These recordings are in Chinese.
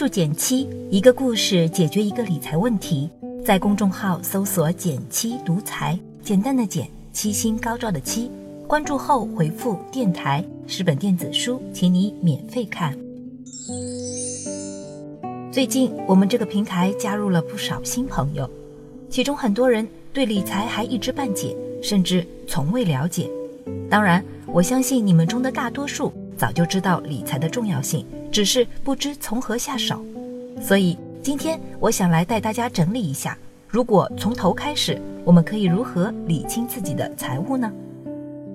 注减七，一个故事解决一个理财问题。在公众号搜索“减七独裁，简单的减，七星高照的七。关注后回复“电台”是本电子书，请你免费看。最近我们这个平台加入了不少新朋友，其中很多人对理财还一知半解，甚至从未了解。当然，我相信你们中的大多数早就知道理财的重要性。只是不知从何下手，所以今天我想来带大家整理一下，如果从头开始，我们可以如何理清自己的财务呢？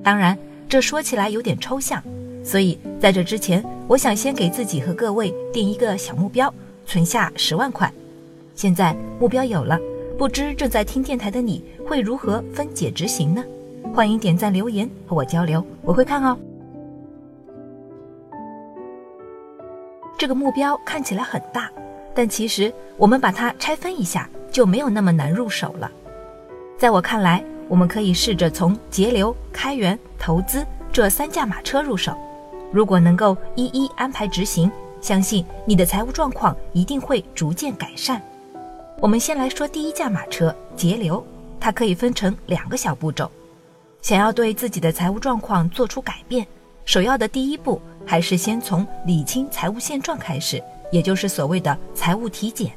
当然，这说起来有点抽象，所以在这之前，我想先给自己和各位定一个小目标，存下十万块。现在目标有了，不知正在听电台的你会如何分解执行呢？欢迎点赞留言和我交流，我会看哦。这个目标看起来很大，但其实我们把它拆分一下就没有那么难入手了。在我看来，我们可以试着从节流、开源、投资这三驾马车入手。如果能够一一安排执行，相信你的财务状况一定会逐渐改善。我们先来说第一驾马车节流，它可以分成两个小步骤。想要对自己的财务状况做出改变，首要的第一步。还是先从理清财务现状开始，也就是所谓的财务体检。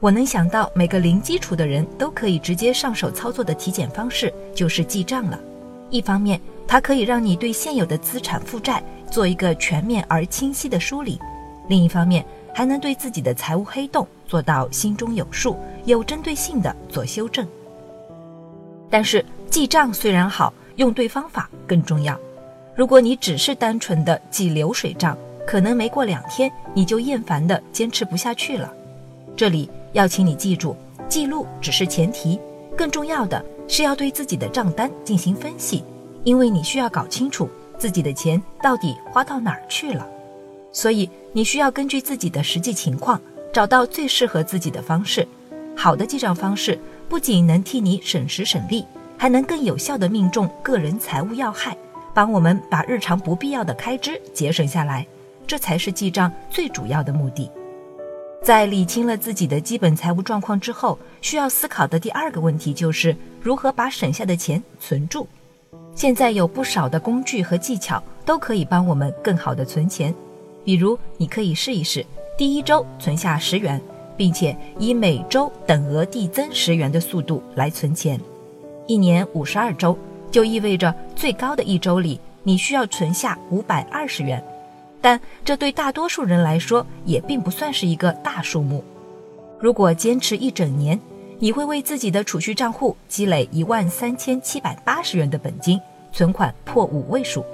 我能想到每个零基础的人都可以直接上手操作的体检方式就是记账了。一方面，它可以让你对现有的资产负债做一个全面而清晰的梳理；另一方面，还能对自己的财务黑洞做到心中有数，有针对性的做修正。但是，记账虽然好，用对方法更重要。如果你只是单纯的记流水账，可能没过两天你就厌烦的坚持不下去了。这里要请你记住，记录只是前提，更重要的是要对自己的账单进行分析，因为你需要搞清楚自己的钱到底花到哪儿去了。所以你需要根据自己的实际情况，找到最适合自己的方式。好的记账方式不仅能替你省时省力，还能更有效地命中个人财务要害。帮我们把日常不必要的开支节省下来，这才是记账最主要的目的。在理清了自己的基本财务状况之后，需要思考的第二个问题就是如何把省下的钱存住。现在有不少的工具和技巧都可以帮我们更好的存钱，比如你可以试一试，第一周存下十元，并且以每周等额递增十元的速度来存钱，一年五十二周。就意味着最高的一周里，你需要存下五百二十元，但这对大多数人来说也并不算是一个大数目。如果坚持一整年，你会为自己的储蓄账户积累一万三千七百八十元的本金，存款破五位数。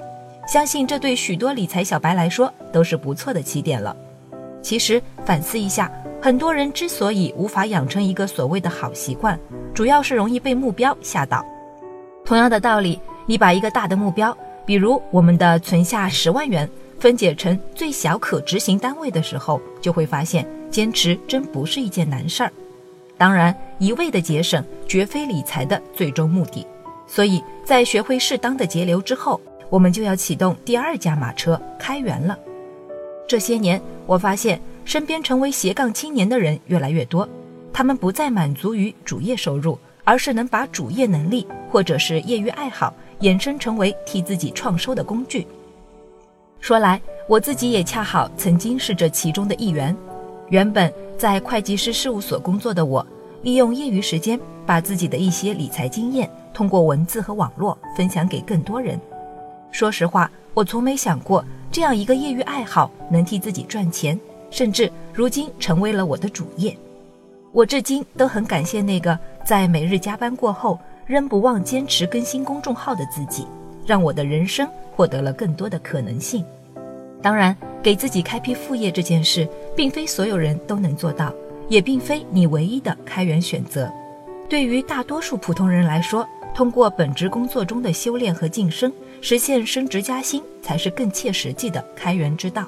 相信这对许多理财小白来说都是不错的起点了。其实反思一下，很多人之所以无法养成一个所谓的好习惯，主要是容易被目标吓倒。同样的道理，你把一个大的目标，比如我们的存下十万元，分解成最小可执行单位的时候，就会发现坚持真不是一件难事儿。当然，一味的节省绝非理财的最终目的。所以在学会适当的节流之后，我们就要启动第二驾马车开源了。这些年，我发现身边成为斜杠青年的人越来越多，他们不再满足于主业收入。而是能把主业能力或者是业余爱好衍生成为替自己创收的工具。说来，我自己也恰好曾经是这其中的一员。原本在会计师事务所工作的我，利用业余时间把自己的一些理财经验通过文字和网络分享给更多人。说实话，我从没想过这样一个业余爱好能替自己赚钱，甚至如今成为了我的主业。我至今都很感谢那个在每日加班过后仍不忘坚持更新公众号的自己，让我的人生获得了更多的可能性。当然，给自己开辟副业这件事，并非所有人都能做到，也并非你唯一的开源选择。对于大多数普通人来说，通过本职工作中的修炼和晋升，实现升职加薪，才是更切实际的开源之道。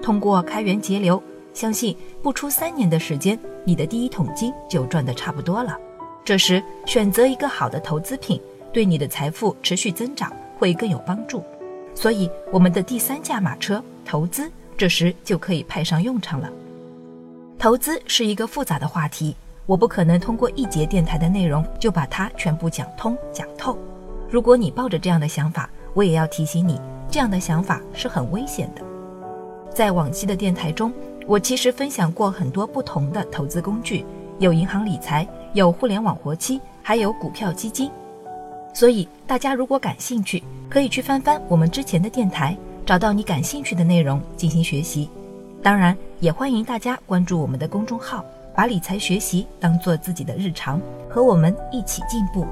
通过开源节流。相信不出三年的时间，你的第一桶金就赚得差不多了。这时选择一个好的投资品，对你的财富持续增长会更有帮助。所以，我们的第三驾马车投资，这时就可以派上用场了。投资是一个复杂的话题，我不可能通过一节电台的内容就把它全部讲通讲透。如果你抱着这样的想法，我也要提醒你，这样的想法是很危险的。在往期的电台中，我其实分享过很多不同的投资工具，有银行理财，有互联网活期，还有股票基金。所以大家如果感兴趣，可以去翻翻我们之前的电台，找到你感兴趣的内容进行学习。当然，也欢迎大家关注我们的公众号，把理财学习当做自己的日常，和我们一起进步。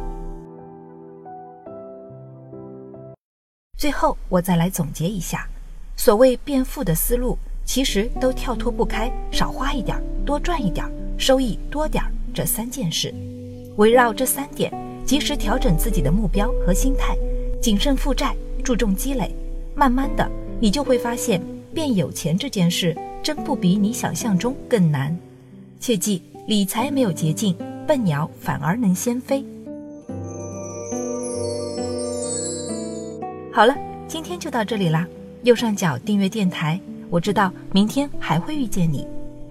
最后，我再来总结一下，所谓变富的思路，其实都跳脱不开少花一点、多赚一点、收益多点儿这三件事。围绕这三点，及时调整自己的目标和心态，谨慎负债，注重积累，慢慢的，你就会发现变有钱这件事真不比你想象中更难。切记，理财没有捷径，笨鸟反而能先飞。好了，今天就到这里啦。右上角订阅电台，我知道明天还会遇见你。